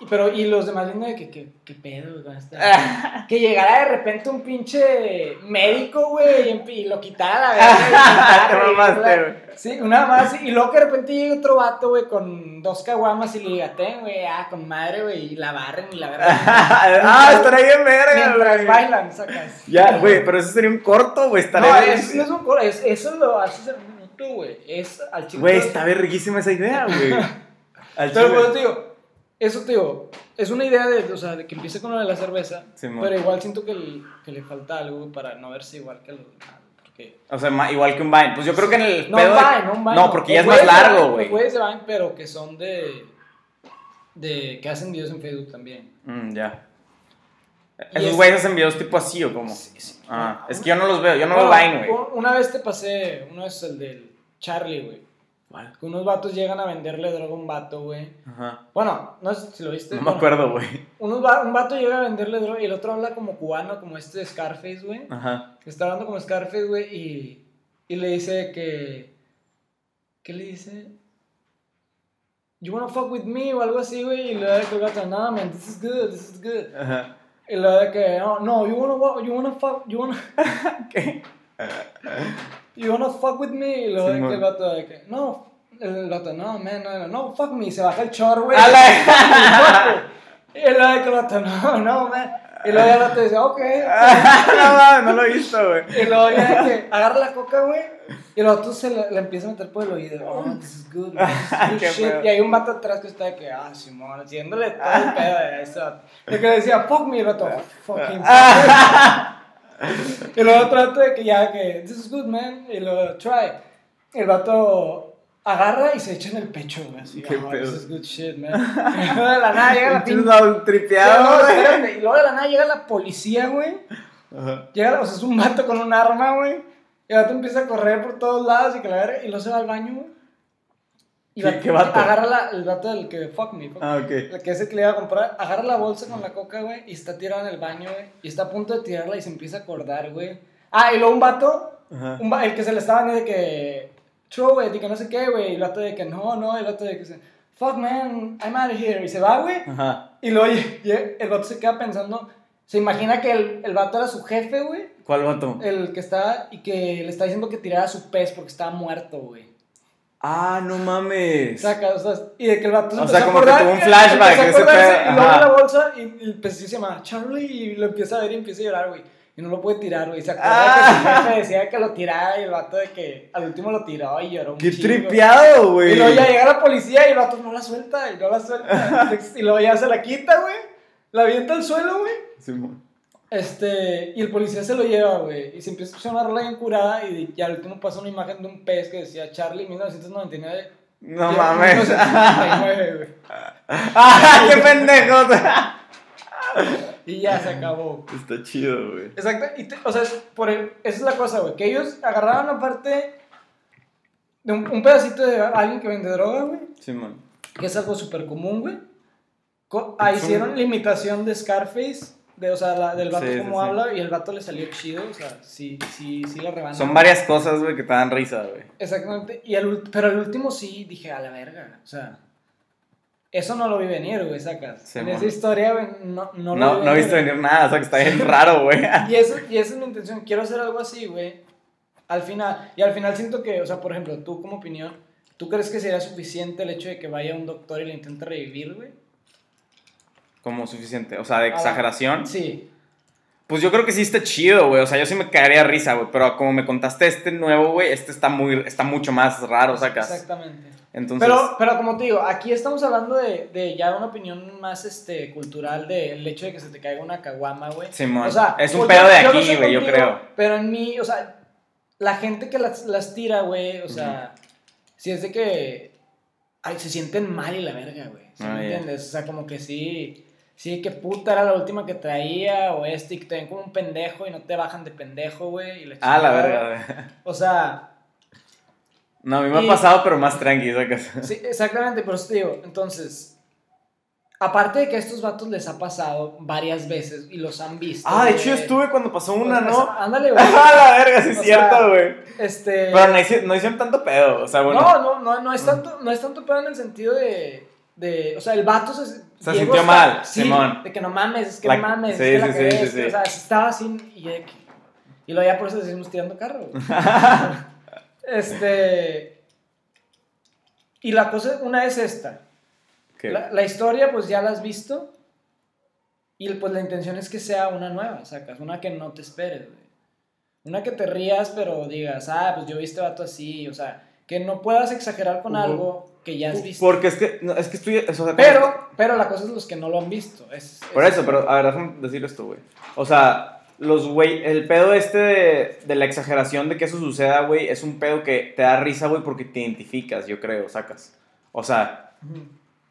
Y, pero, y los demás viendo de que, que, que pedo, güey, <laughs> Que llegara de repente un pinche médico, güey, y, lo quitara, <laughs> güey. Sí, una más. Y luego que de repente llega otro vato, güey, con dos caguamas y le diga, ten, güey, ah, con madre, güey, y la barren y la verdad. <laughs> ah, estaría bien verga, Mientras güey. bailan, sacas. Ya, güey, pero eso sería un corto, güey. Estaría No, bien- es, no es un coro, es, eso lo haces en un minuto, güey. Es al chico. Güey, está verguísima esa idea, güey. Al Pero chile. pues te digo, eso te digo, es una idea de, o sea, de que empiece con lo de la cerveza, pero igual siento que, el- que le falta algo para no verse igual que los. Porque... O sea, igual que un Vine. Pues yo creo que en el No, pedo. un de- Vine, no un Vine. No, porque ya es Los más largo, güey. Los güeyes de Vine, pero que son de. de que hacen videos en Facebook también. Mm, ya. Esos es- güeyes hacen videos tipo así o cómo. Sí, sí. Ah, es que yo no los veo, yo no veo Vine, güey. un- Una vez te pasé, uno es el del Charlie, güey. Que unos vatos llegan a venderle droga a un vato, güey. Ajá. Bueno, no sé si lo viste. No me acuerdo, güey. va- un vato llega a venderle droga y el otro habla como cubano, como este de Scarface, güey. Ajá. Está hablando como Scarface, güey, y, y le dice que... ¿Qué le dice? You wanna fuck with me o algo así, güey. Y le da que el gato, no, man, this is good, this is good. Ajá. Y le da que, no, no, you wanna, wa- you wanna fuck, you wanna, <laughs> ¿Qué? <laughs> you wanna fuck with me. Y luego de Simón. que el vato de que, no, el vato, no, man, no, no, no, fuck me. Y se baja el chor, güey. La- <laughs> Y luego de que el vato, no, no, man. Y luego el vato dice, ok. <laughs> no no lo he visto, güey. Y luego ya de que agarra la coca, güey. Y luego tú se le, le empieza a meter por el oído. Oh, this is good, <laughs> man, this is good shit. pedo. Y hay un vato atrás que está de que, ah, Simón, haciéndole todo el pedo de vato. De que le decía, fuck me, y el vato, fuck him. Y luego otro vato de que ya, que, this is good, man. Y luego, try. El vato agarra y se echa en el pecho, güey. Así, Qué oh, pedo. this is good shit, man. Y luego de la nada llega la pinche. Tripeado. Y luego de la nada llega la policía, güey. Ajá. Llega, o sea, es un vato con un arma, güey. Y el vato empieza a correr por todos lados y que la verga, y luego se va al baño, güey. Y ¿Qué- va- qué vato? Agarra la, el vato del que fuck me, fuck. Ah, ok. El que es el que le iba a comprar, agarra la bolsa con la coca, güey, y está tirado en el baño, güey. Y está a punto de tirarla y se empieza a acordar, güey. Ah, y luego un vato, Ajá. un el que se le estaba dando de que, throw it, y que no sé qué, güey. Y el vato de que no, no, y el vato de que se, fuck man, I'm out of here. Y se va, güey. Ajá. Y luego lle- el vato se queda pensando, se imagina que el, el vato era su jefe, güey. ¿Cuál vato? El que está y que le está diciendo que tirara su pez porque estaba muerto, güey. Ah, no mames. Saca, o sea, y de que el vato se O sea, como que tuvo un flashback, ese pedo, Y luego la bolsa y, el pez se llama Charlie y lo empieza a ver y empieza a llorar, güey. Y no lo puede tirar, güey. Se acuerda Ah. que su jefe decía que lo tirara y el vato de que al último lo tiró y lloró un Qué chingo. tripeado, güey. Y luego ya llega la policía y el vato no la suelta y no la suelta. <laughs> y luego ya se la quita, güey. La avienta al suelo, güey. Simón. Este, y el policía se lo lleva, güey. Y se empieza a escuchar una rola bien curada. Y ya al último pasa una imagen de un pez que decía Charlie 1999. No y- mames. 1999, güey. <laughs> ¡Ah, qué pendejo! Y ya se acabó. Está chido, güey. Exacto. Y te- o sea, por el- esa es la cosa, güey. Que ellos agarraban la parte de un, un pedacito de alguien que vende droga, güey. Simón. Que es algo súper común, güey. Co- ah, hicieron la imitación de Scarface. De, o sea, la- del vato Sí, como sí. habla. Y el vato le salió chido. O sea, sí, sí, sí la rebanó. Son varias cosas, güey, que te dan risa, güey. Exactamente. Y el, pero el último sí dije, a la verga. O sea, eso no lo vi venir, güey, sacas. En mon. esa historia, güey, no, no, No, lo vi no, viste venir nada, o sea, que está bien <laughs> raro, güey. Y, eso, y esa es mi intención. Quiero hacer algo así, güey. Al final. Y al final siento que, o sea, por ejemplo, tú como opinión, ¿tú crees que sería suficiente el hecho de que vaya un doctor y le intente revivir, güey? Como suficiente, o sea, de Ah, exageración. Sí. Pues yo creo que sí está chido, güey. O sea, yo sí me caería risa, güey. Pero como me contaste este nuevo, güey, este está muy, está mucho más raro, sacas. Exactamente. Entonces. Pero, pero como te digo, aquí estamos hablando de, de ya una opinión más este, cultural del hecho de que se te caiga una caguama, güey. Simón, O sea, es un pues pedo de aquí, güey, yo creo. Pero en mí, o sea, la gente que las, las tira, güey, o sea, si es de que ay, se sienten mal y la verga, güey. ¿Sí Ah, me ya. entiendes? O sea, como que sí, sí, que puta era la última que traía, o este, y que te ven como un pendejo y no te bajan de pendejo, güey. y la Ah, la verga, güey. O sea, No, a mí me Y- ha pasado, pero más tranqui, sacas. Sí, exactamente, por eso te digo. Entonces, aparte de que a estos vatos les ha pasado varias veces y los han visto. Ah, de hecho yo estuve cuando pasó una, pues, ¿no? Ándale, <laughs> güey. Ah, la verga, sí es cierto, güey. Este. Pero no hicieron, no hicieron tanto pedo, o sea, bueno. No, no, no, no es tanto, no es tanto pedo en el sentido de, de, o sea, el vato se, Se Diego sintió está- mal, sí, Simón. de que no mames, es que Like, no mames, sí, es que la sí, que sí, ves, sí, sí. o sea, estaba así y, y luego ya por eso decimos tirando carro. <laughs> este, y la cosa, una es esta, la, la historia pues ya la has visto y pues la intención es que sea una nueva, sacas, una que no te esperes, güey. Una que te rías pero digas, ah, pues yo vi este vato así, o sea, que no puedas exagerar con algo que ya has visto. Porque es que, no, es que estoy, o sea, Pero, pero la cosa es los que no lo han visto. Es, Por es- eso, pero a ver, déjame decir esto, güey. O sea, los güey, el pedo este de, de la exageración de que eso suceda, güey, es un pedo que te da risa, güey, porque te identificas, yo creo, sacas. O sea,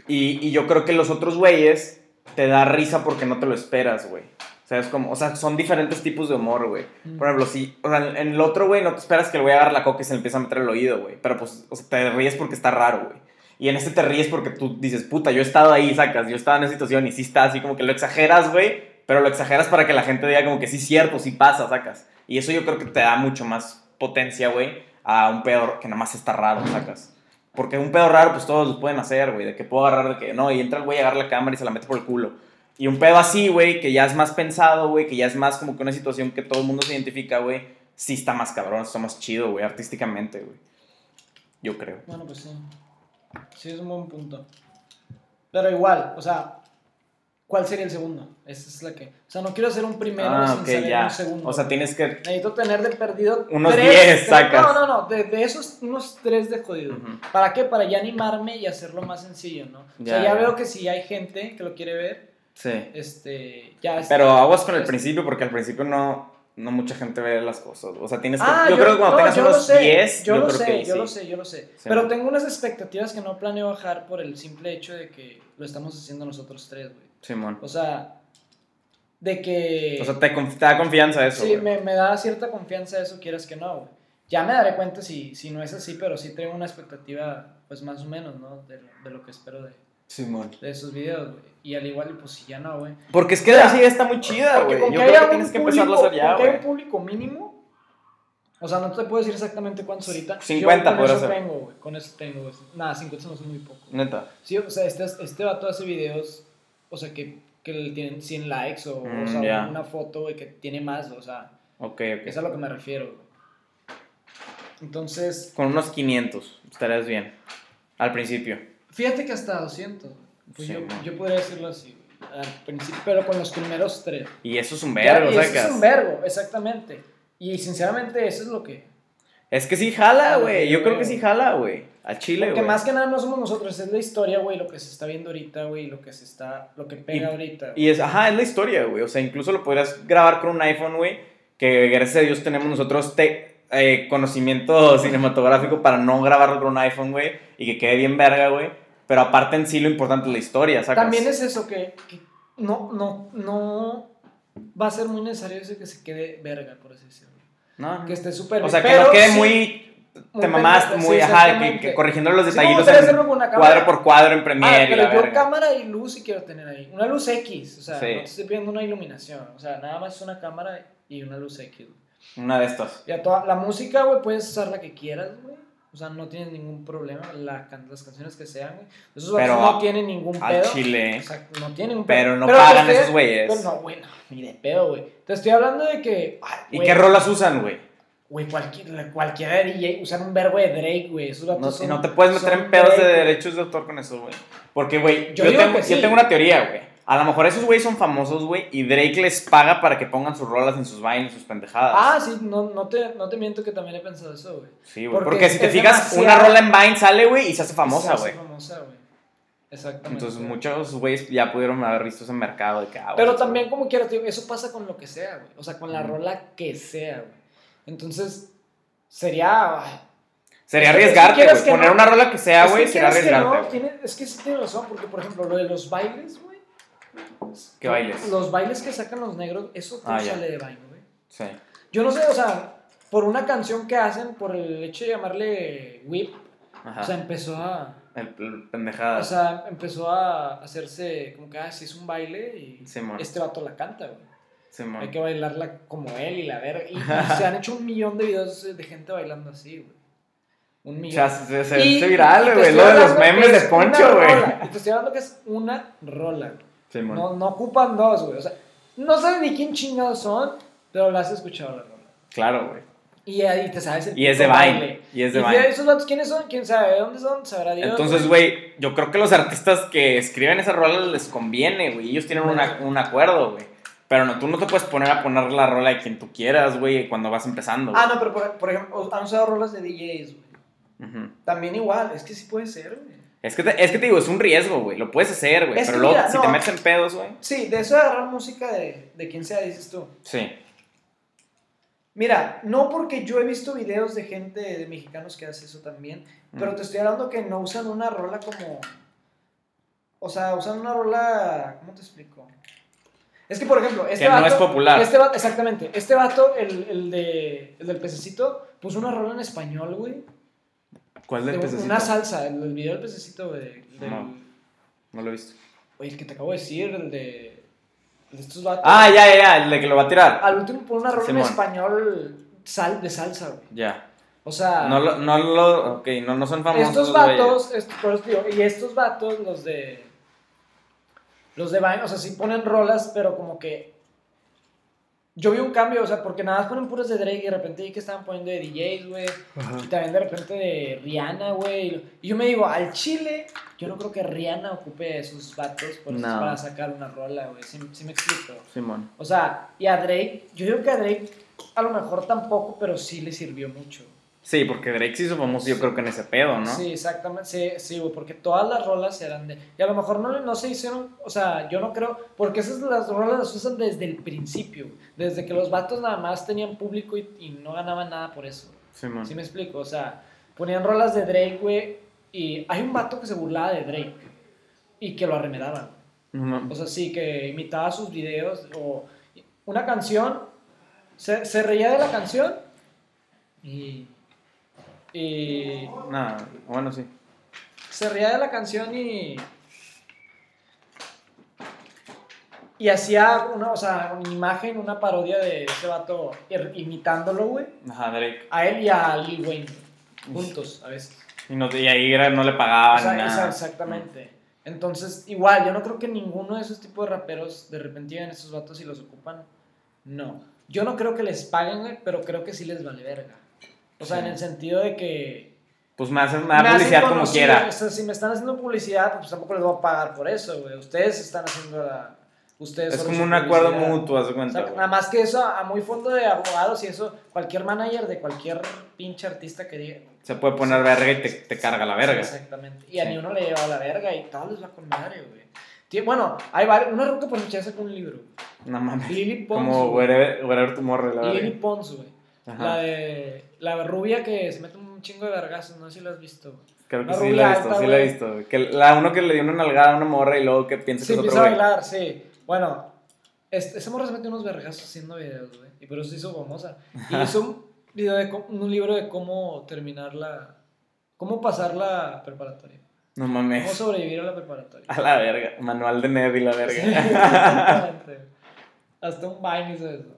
y, y yo creo que los otros güeyes te da risa porque no te lo esperas, güey. O sea, es como, o sea, son diferentes tipos de humor, güey. Por ejemplo, si, o sea, en en el otro, güey, no te esperas que el güey agarre la coca y se le empieza a meter el oído, güey. Pero pues, o sea, te ríes porque está raro, güey. Y en este te ríes porque tú dices, puta, yo he estado ahí, sacas, yo estaba en esa situación y sí está así como que lo exageras, güey, pero lo exageras para que la gente diga como que sí es cierto, sí pasa, sacas. Y eso yo creo que te da mucho más potencia, güey, a un pedo que nada más está raro, sacas. Porque un pedo raro, pues todos lo pueden hacer, güey, de que puedo agarrar de que, no, y entra el güey, agarra la cámara y se la mete por el culo. Y un pedo así, güey, que ya es más pensado, güey, que ya es más como que una situación que todo el mundo se identifica, güey, sí está más cabrón, está más chido, güey, artísticamente, güey. Yo creo. Bueno, pues sí. Sí, es un buen punto. Pero igual, o sea, ¿cuál sería el segundo? Esa es la que. O sea, no quiero hacer un primero ah, sin ok, saber ya. un segundo. O sea, tienes que... Necesito tener de perdido. Unos tres- 10 tres- sacas. No, no, no. De, de esos, unos tres de jodido. Ujú. ¿Para qué? Para ya animarme y hacerlo más sencillo, ¿no? O sea, Ya, ya ya. veo que si hay gente que lo quiere ver, Sí. este. Ya Pero aguas con el principio, porque al principio no, no mucha gente ve las cosas. O sea, tienes que... Ah, yo, creo que cuando no, tengas unos sé, 10, yo, lo creo sé, que yo sí. lo sé, yo lo sé. Sí, Pero tengo unas expectativas que no planeo bajar por el simple hecho de que lo estamos haciendo nosotros tres, güey. Simón. O sea, de que... O sea, te, te da confianza eso, sí, me, me da cierta confianza eso, quieras que no, güey. Ya me daré cuenta si, si no es así, pero sí tengo una expectativa, pues más o menos, ¿no? De, de lo que espero de, Simón. de esos videos, güey. Y al igual, pues si ya no, güey. Porque es que la idea está muy chida, güey. Yo creo que tienes que empezarlo a público- hacer ya, con que haya güey. un público mínimo, o sea, no te puedo decir exactamente cuántos ahorita. 50 Yo con eso ser. tengo, güey. Con eso tengo, güey. Nada, 50 no es muy poco. Neta. Sí, o sea, este, este vato hace videos, o sea, que, que le tienen 100 likes o, Mm, o sea, ya. una foto, güey, que tiene más, o sea, Ok, ok. es a lo que me refiero, güey. Entonces, Con unos 500 estarías bien. Al principio. Fíjate que hasta 200, güey. Pues Sí, yo, man. yo podría decirlo así, güey. Al principio, pero con los primeros tres. Y eso es un verbo, y eso es un verbo, exactamente. Y sinceramente, eso es lo que. Es que sí jala, güey. Yo güey. creo que sí jala, güey. Al chile, Porque güey. más que nada no somos nosotros, es la historia, güey, lo que se está viendo ahorita, güey, lo que se está, lo que pega Y- ahorita. Y es, ajá, es la historia, güey. O sea, incluso lo podrías grabar con un iPhone, güey. Que gracias a Dios tenemos nosotros te- eh, conocimiento <laughs> cinematográfico para no grabarlo con un iPhone, güey. Y que quede bien verga, güey. Pero aparte en sí lo importante es la historia, ¿sacas? También es eso que, que no, no, no va a ser muy necesario eso que se quede verga, por así decirlo. No, Que esté súper O sea, que no quede sí, muy... Te mamaste, muy... sí, ajá, que, que corrigiendo los Sí, detallitos gustaría en cuadro por cuadro en Ah, Premiere y pero la yo verga. cámara y luz sí quiero tener ahí. Una luz X, o sea, Sí. no te estoy pidiendo una iluminación. O sea, nada más es una cámara y una luz X. Una de estas. Y a toda, la música, güey, puedes usar la que quieras, güey. O sea, no tienes ningún problema. La, las canciones que sean, güey. Esos Pero no tienen ningún Al pedo. chile. O sea, no tienen Pero pedo. no te pagan esos güeyes. Pero no, güey, no, ni de pedo, güey. Te estoy hablando de que. ay, ¿Y güey, qué rolas usan, güey? Güey, cualquier, cualquiera de DJ usan un verbo de Drake, güey. Esos No, son- no te puedes meter en pedos de Drake, derechos de autor con eso, güey. Porque, güey, Yo yo, digo tengo, que sí. yo tengo una teoría, güey. A lo mejor esos güeyes son famosos, güey, y Drake les paga para que pongan sus rolas en sus vainas, sus pendejadas. Ah, sí, no, no, te, no te miento que también he pensado eso, güey. sí, güey. porque Porque, si te fijas, demasiado- una rola en Vine sale, güey, y se hace famosa, Se hace güey. famosa, güey. Exactamente. Entonces, muchos güeyes ya pudieron haber visto ese mercado de que, ah, Pero güey, también, como quiera, tío, eso pasa con lo que sea, güey. O sea, con la Ujú. rola que sea, güey. Entonces, sería. ay, Sería arriesgarte, güey. Poner no- una rola que sea, güey, sería quieras que arriesgarte, no, güey. tiene- Es que sí tienes razón, porque, por ejemplo, lo de los bailes, güey. ¿Qué bailes? Los bailes que sacan los negros, eso Ah, sale de Vine, güey. Sí. Yo no sé, o sea, por una canción que hacen, por el hecho de llamarle Whip, Ajá. o sea, empezó a. pendejada. O sea, empezó a hacerse como que, ah, sí es un baile y este vato la canta, güey. Simón. Hay que bailarla como él y la verga. Y, y <laughs> se han hecho un millón de videos de gente bailando así, güey. Un O millón. sea, se, se, Y- se viral, güey. Lo de los memes de Poncho, güey. te estoy hablando que es una rola. Simón. No, no ocupan dos, güey. O sea, no sabes ni quién chingados son, pero la has escuchado la rola. Claro, güey. Y ahí te sabes el Y es de baile. y es de de Vine. esos vatos quiénes son? ¿Quién sabe? ¿De dónde son? Sabrá Dios. Entonces, güey, yo creo que los artistas que escriben esas rolas les conviene, güey. Ellos tienen una- un acuerdo, güey. Pero no, tú no te puedes poner a poner la rola de quien tú quieras, güey, cuando vas empezando. Ah, güey. no, pero por, por ejemplo, han usado rolas de DJs, güey. Ujú. También igual, es que sí puede ser, güey. Es que, te, es que te digo, es un riesgo, güey. Lo puedes hacer, güey. Es Pero luego, mira, si no. te metes en pedos, güey. Sí, de eso de agarrar música de, de quien sea, dices tú. Sí. Mira, no porque yo he visto videos de gente, de mexicanos que hace eso también, pero te estoy hablando que no usan una rola como... O sea, usan una rola... ¿Cómo te explico? Es que, por ejemplo, este Que no vato- es popular. Este vato, exactamente. Este vato, el, el, de, el del pececito, puso una rola en español, güey. ¿Cuál del de pececito? Una salsa, el, el video del pececito, del- No. No lo he visto. Oye, el que te acabo de decir, el de, el de estos vatos. Ah, ya, ya, ya. El de que lo va a tirar. Al último pone una rola en español sal, de salsa, güey. Ya. O sea, No lo, no lo, ok, no, no son famosos. estos vatos, est- por eso te digo, y estos vatos, los de. Los de Vine, o sea, sí ponen rolas, pero como que. Yo vi un cambio, o sea, porque nada más ponen puras de Drake y de repente vi que estaban poniendo de DJs, güey. Y también de repente de Rihanna, güey. Y yo me digo, al Chile, yo no creo que Rihanna ocupe esos vatos por No. para sacar una rola, güey. ¿Sí, sí me explico? Simón. O sea, y a Drake, yo digo que a Drake a lo mejor tampoco, pero sí le sirvió mucho. Sí, porque Drake se hizo famoso, yo creo que en ese pedo, ¿no? Sí, exactamente, sí, sí, güey, porque todas las rolas eran de... Y a lo mejor no, no se hicieron, o sea, yo no creo, porque esas las rolas las usan desde el principio, desde que los vatos nada más tenían público y, y no ganaban nada por eso. Simón. ¿Sí me explico? O sea, ponían rolas de Drake, güey, y hay un vato que se burlaba de Drake y que lo arremedaban. No. O sea, sí, que imitaba sus videos o una canción, se, se reía de la canción y, y Nah, bueno, sí. se reía de la canción y y hacía una, o sea, una imagen, una parodia de ese vato imitándolo, güey, Ajá, Drake. a él y a Lil Wayne, juntos a veces. Y, no, y ahí no le pagaban O sea, nada. exactamente. Entonces, igual, yo no creo que ninguno de esos tipos de raperos de repente lleguen esos vatos y los ocupan. No. Yo no creo que les paguen, güey, pero creo que sí les vale verga. O sea, Sí. en el sentido de que. Pues me hacen me publicidad como quiera. O sea, si me están haciendo publicidad, pues tampoco les voy a pagar por eso, güey. Ustedes están haciendo la. Ustedes Es como un acuerdo mutuo, haz de O cuenta. sea, nada más que eso, a muy fondo de abogados y eso, cualquier manager de cualquier pinche artista que diga, Se puede poner verga y te, te carga la verga. Exactamente. Y a Sí. ni uno le lleva la verga y todo les va con madre, güey. Bueno, hay varios. Una ruca por muchacha sacó un libro. No mames. Lily Pons. Como wherever, wherever tomorrow, la Lily. Pons, güey. Ajá. La de. La rubia que se mete un chingo de vergazos, no sé si lo has visto. Creo que la sí la he visto, alta, sí la he visto. Que la uno que le dio una nalgada a una morra y luego que piensa Sí, que es empieza otro a güey. bailar, sí. Bueno, este, esa morra se metió unos vergazos haciendo videos, güey. Y por eso se hizo famosa. Y hizo un, video de, cómo- un libro de cómo terminar la. Cómo pasar la preparatoria. No Cómo mames. sobrevivir a la preparatoria. A la verga. Manual de Ned y la verga. Exactamente. <laughs> Hasta un Vine hizo eso.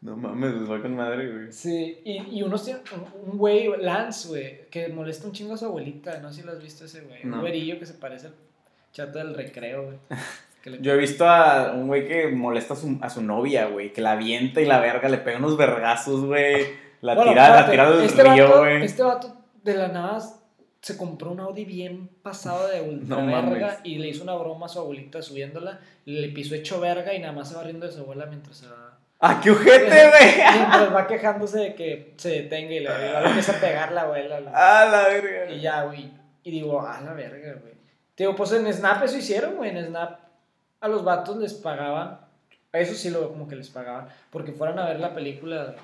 No mames, les va con madre, güey. Sí, y, y unos tienen un- güey, Lance, güey, que molesta un chingo a su abuelita. No sé si lo has visto ese güey. No. Un güerillo que se parece al chato del recreo, güey. <laughs> Le- Yo he visto a un güey que molesta a su, a su novia, güey. Que la avienta y la verga le pega unos vergazos, güey. La Bueno, tira, la tira al este río, güey. Este vato de la nada se compró un Audi bien pasado de ultra No verga mames. y le hizo una broma a su abuelita subiéndola. Le pisó hecho verga y nada más se va riendo de su abuela mientras se va. ¡Ah, qué ojete, güey! Mientras va quejándose de que se detenga y le, le empieza a pegar la abuela. ¡Ah, la verga! Y ya, güey. Y digo, a la verga, güey. Digo, pues en Snap eso hicieron, güey. En Snap a los vatos les pagaban. Eso sí lo como que les pagaban. Porque fueran a ver la película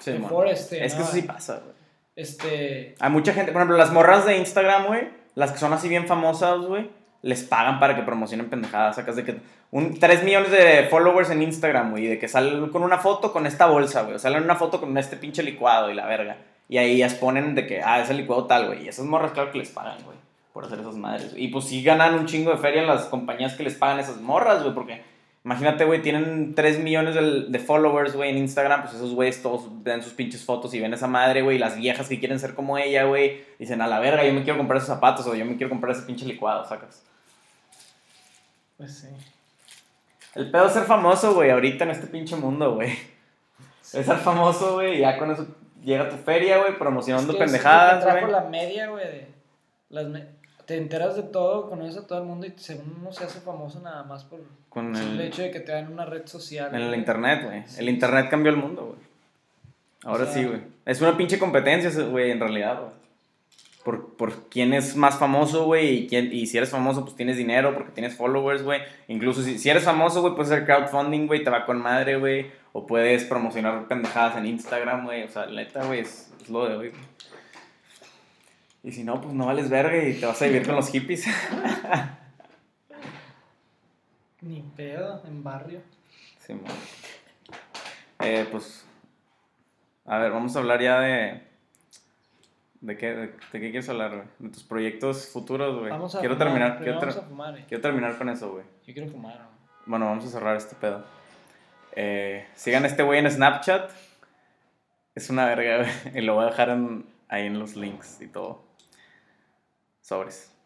Sí, de. Forrest. Es que eso sí pasa, güey. Este. Hay mucha gente, por ejemplo, las morras de Instagram, güey, las que son así bien famosas, güey, les pagan para que promocionen pendejadas. Sacas de que un 3 millones de followers en Instagram, güey, de que salen con una foto con esta bolsa, güey, salen una foto con este pinche licuado y la verga. Y ahí ellas ponen de que, ah, ese licuado tal, güey. Y esas morras, claro que les pagan, güey, por hacer esas madres. Y pues sí ganan un chingo de feria en las compañías que les pagan esas morras, güey, porque Imagínate, güey, tienen 3 millones de, de followers, güey, en Instagram, pues esos güeyes todos ven sus pinches fotos y ven esa madre, güey, y las viejas que quieren ser como ella, güey, dicen, a la verga, yo me quiero comprar esos zapatos o yo me quiero comprar ese pinche licuado, sacas. Pues sí. El pedo es ser famoso, güey, ahorita en este pinche mundo, güey. Es ser famoso, güey, ya con eso llega tu feria, güey, promocionando Es que pendejadas, güey. la media, güey. de las me- Te enteras de todo, conoces a todo el mundo y según uno se hace famoso nada más por Con el hecho de que te dan una red social. en el internet, güey. El internet cambió el mundo, güey. Ahora O sea- sí, güey. Es una pinche competencia, ese- güey, en realidad, güey. Por, por quién es más famoso, güey, y, quién- y si eres famoso, pues tienes dinero porque tienes followers, güey. Incluso si, si eres famoso, güey, puedes hacer crowdfunding, güey, te va con madre, güey. O puedes promocionar pendejadas en Instagram, güey. O sea, neta, güey, es, es lo de hoy, güey. Y si no, pues no vales verga y te vas a vivir con los hippies. <laughs> Ni pedo, en barrio. Sí. Eh, pues. A ver, vamos a hablar ya de. ¿De qué, de, de qué quieres hablar, güey? De tus proyectos futuros, güey. Vamos a Quiero fumar, terminar, quiero, vamos a fumar, eh. quiero terminar con eso, güey. Yo quiero fumar, güey. Bueno, vamos a cerrar este pedo. Eh, sigan a este güey en Snapchat. Es una verga, güey. <laughs> Y lo voy a dejar en- ahí en los links y todo. Sobres.